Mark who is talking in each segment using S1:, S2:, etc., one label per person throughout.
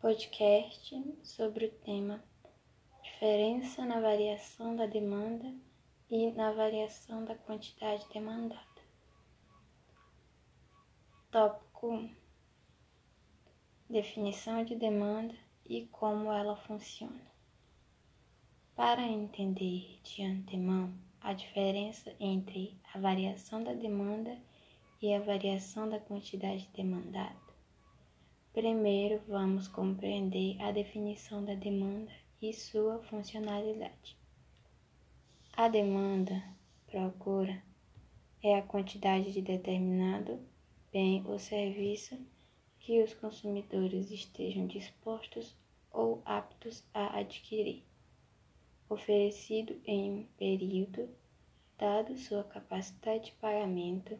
S1: podcast sobre o tema Diferença na variação da demanda e na variação da quantidade demandada. Tópico 1 Definição de demanda e como ela funciona. Para entender de antemão a diferença entre a variação da demanda e a variação da quantidade demandada, primeiro vamos compreender a definição da demanda e sua funcionalidade. A demanda, procura, é a quantidade de determinado bem ou serviço que os consumidores estejam dispostos ou aptos a adquirir oferecido em um período, dado sua capacidade de pagamento,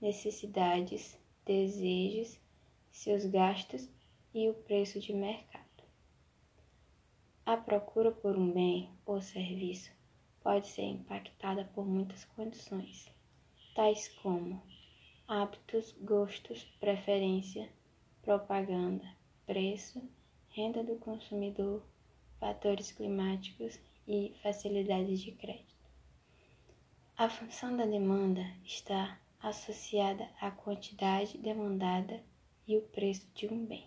S1: necessidades, desejos, seus gastos e o preço de mercado. A procura por um bem ou serviço pode ser impactada por muitas condições, tais como hábitos, gostos, preferência, propaganda, preço, renda do consumidor, fatores climáticos e facilidade de crédito. A função da demanda está associada à quantidade demandada e o preço de um bem.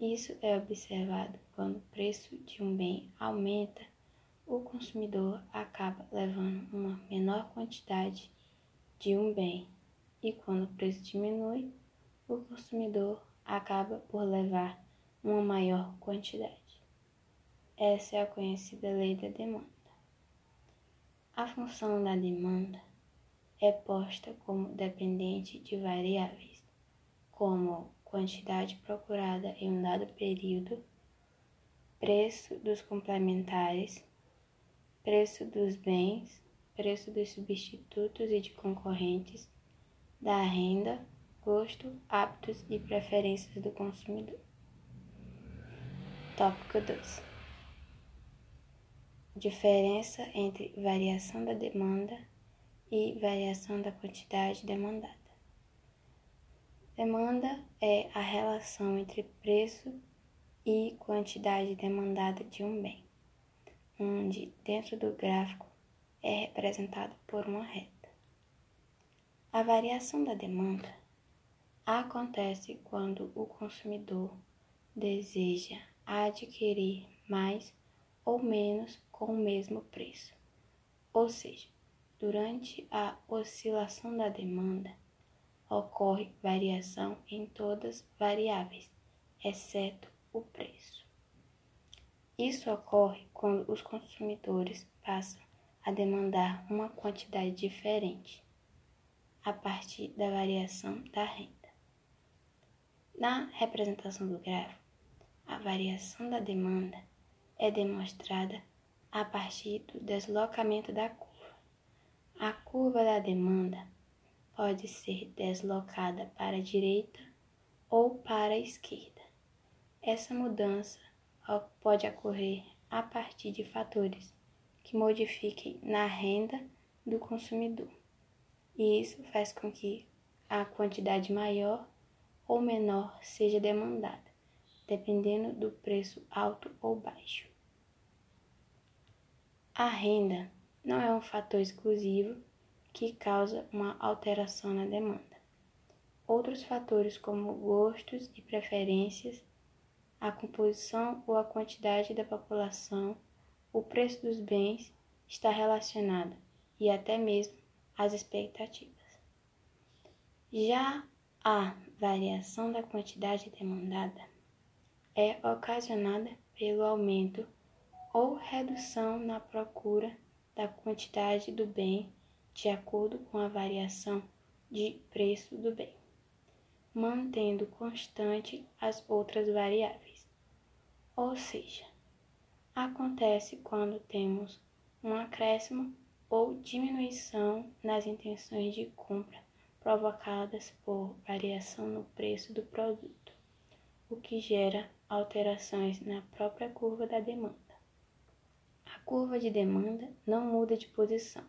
S1: Isso é observado quando o preço de um bem aumenta, o consumidor acaba levando uma menor quantidade de um bem, e quando o preço diminui, o consumidor acaba por levar uma maior quantidade. Essa é a conhecida lei da demanda. A função da demanda é posta como dependente de variáveis, como quantidade procurada em um dado período, preço dos complementares, preço dos bens, preço dos substitutos e de concorrentes, da renda, gosto, hábitos e preferências do consumidor. Tópico 2 diferença entre variação da demanda e variação da quantidade demandada. Demanda é a relação entre preço e quantidade demandada de um bem, onde dentro do gráfico é representado por uma reta. A variação da demanda acontece quando o consumidor deseja adquirir mais ou menos com o mesmo preço. Ou seja, durante a oscilação da demanda, ocorre variação em todas variáveis, exceto o preço. Isso ocorre quando os consumidores passam a demandar uma quantidade diferente a partir da variação da renda. Na representação do gráfico, a variação da demanda é demonstrada a partir do deslocamento da curva. A curva da demanda pode ser deslocada para a direita ou para a esquerda. Essa mudança pode ocorrer a partir de fatores que modifiquem na renda do consumidor. E isso faz com que a quantidade maior ou menor seja demandada dependendo do preço alto ou baixo. A renda não é um fator exclusivo que causa uma alteração na demanda. Outros fatores, como gostos e preferências, a composição ou a quantidade da população, o preço dos bens, está relacionado e até mesmo as expectativas. Já a variação da quantidade demandada é ocasionada pelo aumento ou redução na procura da quantidade do bem de acordo com a variação de preço do bem, mantendo constante as outras variáveis. Ou seja, acontece quando temos um acréscimo ou diminuição nas intenções de compra provocadas por variação no preço do produto, o que gera alterações na própria curva da demanda. A curva de demanda não muda de posição,